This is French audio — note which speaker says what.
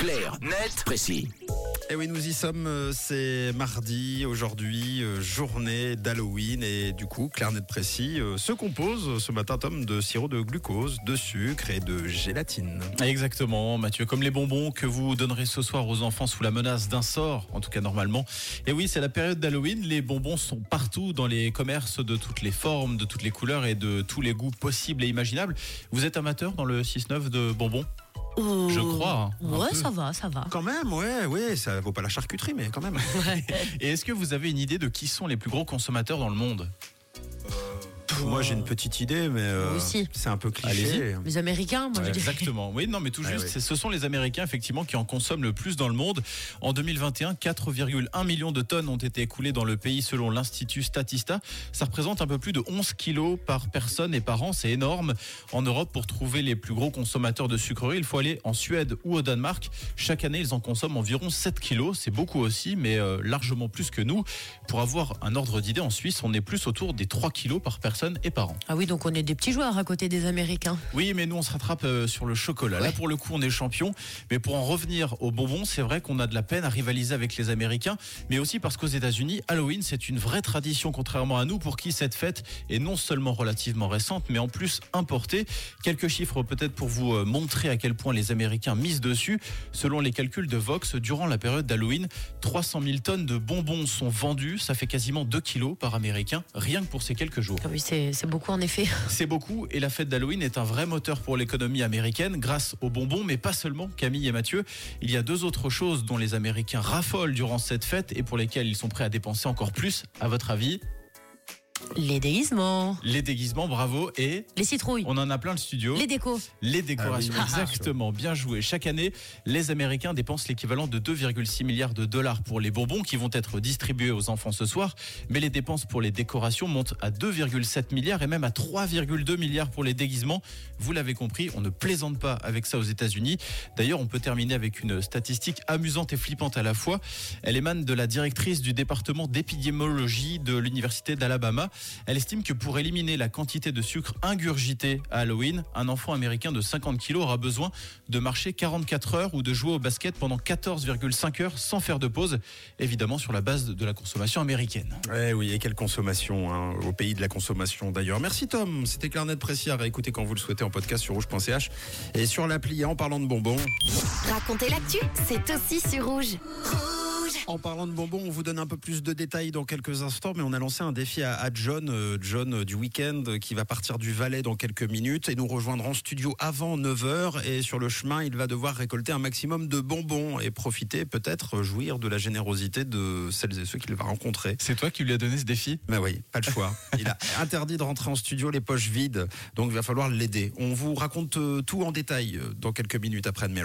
Speaker 1: Clair, net, précis.
Speaker 2: Et oui, nous y sommes, euh, c'est mardi, aujourd'hui, euh, journée d'Halloween. Et du coup, Claire Net Précis euh, se compose ce matin, Tom, de sirop de glucose, de sucre et de gélatine.
Speaker 3: Exactement, Mathieu, comme les bonbons que vous donnerez ce soir aux enfants sous la menace d'un sort, en tout cas normalement. Et oui, c'est la période d'Halloween, les bonbons sont partout dans les commerces de toutes les formes, de toutes les couleurs et de tous les goûts possibles et imaginables. Vous êtes amateur dans le 6-9 de bonbons? Je crois. hein,
Speaker 4: Ouais, ça va, ça va.
Speaker 2: Quand même, ouais, ouais, ça vaut pas la charcuterie, mais quand même.
Speaker 3: Et est-ce que vous avez une idée de qui sont les plus gros consommateurs dans le monde?
Speaker 2: Pff, Moi, j'ai une petite idée, mais euh,
Speaker 4: aussi.
Speaker 2: c'est un peu cliché.
Speaker 4: Les Américains, moi je dirais.
Speaker 3: Exactement. Oui, non, mais tout
Speaker 2: Ouais,
Speaker 3: juste,
Speaker 2: ouais.
Speaker 3: ce sont les Américains effectivement qui en consomment le plus dans le monde. En 2021, 4,1 millions de tonnes ont été écoulées dans le pays selon l'Institut Statista. Ça représente un peu plus de 11 kilos par personne et par an. C'est énorme. En Europe, pour trouver les plus gros consommateurs de sucreries, il faut aller en Suède ou au Danemark. Chaque année, ils en consomment environ 7 kilos. C'est beaucoup aussi, mais euh, largement plus que nous. Pour avoir un ordre d'idée, en Suisse, on est plus autour des 3 kilos par personne et par an.
Speaker 4: Ah oui, donc on est des petits joueurs à côté des Américains.
Speaker 3: Oui, mais nous, on se rattrape euh, sur le chocolat. Là, pour le coup, on est champion. Mais pour en revenir aux bonbons, c'est vrai qu'on a de la peine à rivaliser avec les Américains. Mais aussi parce qu'aux États-Unis, Halloween, c'est une vraie tradition, contrairement à nous, pour qui cette fête est non seulement relativement récente, mais en plus importée. Quelques chiffres peut-être pour vous euh, montrer à quel point les Américains misent dessus. Selon les calculs de Vox, durant la période d'Halloween, 300 000 tonnes de bonbons sont vendues. Ça fait quasiment 2 kilos par Américain, rien que pour ces quelques jours.
Speaker 4: Ah oui, c'est c'est beaucoup en effet.
Speaker 3: C'est beaucoup et la fête d'Halloween est un vrai moteur pour l'économie américaine grâce aux bonbons, mais pas seulement, Camille et Mathieu. Il y a deux autres choses dont les Américains raffolent durant cette fête et pour lesquelles ils sont prêts à dépenser encore plus, à votre avis?
Speaker 4: Les déguisements,
Speaker 3: Les déguisements, bravo, et
Speaker 4: les citrouilles,
Speaker 3: on en a plein le studio.
Speaker 4: les décos.
Speaker 3: Les décorations,
Speaker 2: Ah oui,
Speaker 3: exactement, bien joué. Chaque année, les Américains dépensent l'équivalent de 2,6 milliards de dollars pour les bonbons qui vont être distribués aux enfants ce soir. Mais les dépenses pour les décorations montent à 2,7 milliards et même à 3,2 milliards pour les déguisements. Vous l'avez compris, on ne plaisante pas avec ça aux États-Unis. D'ailleurs, on peut terminer avec une statistique amusante et flippante à la fois. Elle émane de la directrice du département d'épidémiologie de l'Université d'Alabama. Elle estime que pour éliminer la quantité de sucre ingurgité à Halloween, un enfant américain de 50 kilos aura besoin de marcher 44 heures ou de jouer au basket pendant 14,5 heures sans faire de pause, évidemment sur la base de la consommation américaine.
Speaker 2: Eh oui, et quelle consommation, hein, au pays de la consommation d'ailleurs. Merci Tom, c'était Claire Net Précis à réécouter quand vous le souhaitez en podcast sur rouge.ch et sur l'appli en parlant de bonbons.
Speaker 5: Racontez l'actu, c'est aussi sur rouge.
Speaker 2: En parlant de bonbons, on vous donne un peu plus de détails dans quelques instants, mais on a lancé un défi à, John, euh, John euh, du week-end, euh, qui va partir du Valais dans quelques minutes et nous rejoindra en studio avant 9h. Et sur le chemin, il va devoir récolter un maximum de bonbons et profiter, peut-être, jouir de la générosité de celles et ceux qu'il va rencontrer.
Speaker 3: C'est toi qui lui as donné ce défi?
Speaker 2: Mais oui, pas le choix. Il a interdit de rentrer en studio les poches vides, donc il va falloir l'aider. On vous raconte tout en détail dans quelques minutes après Mary.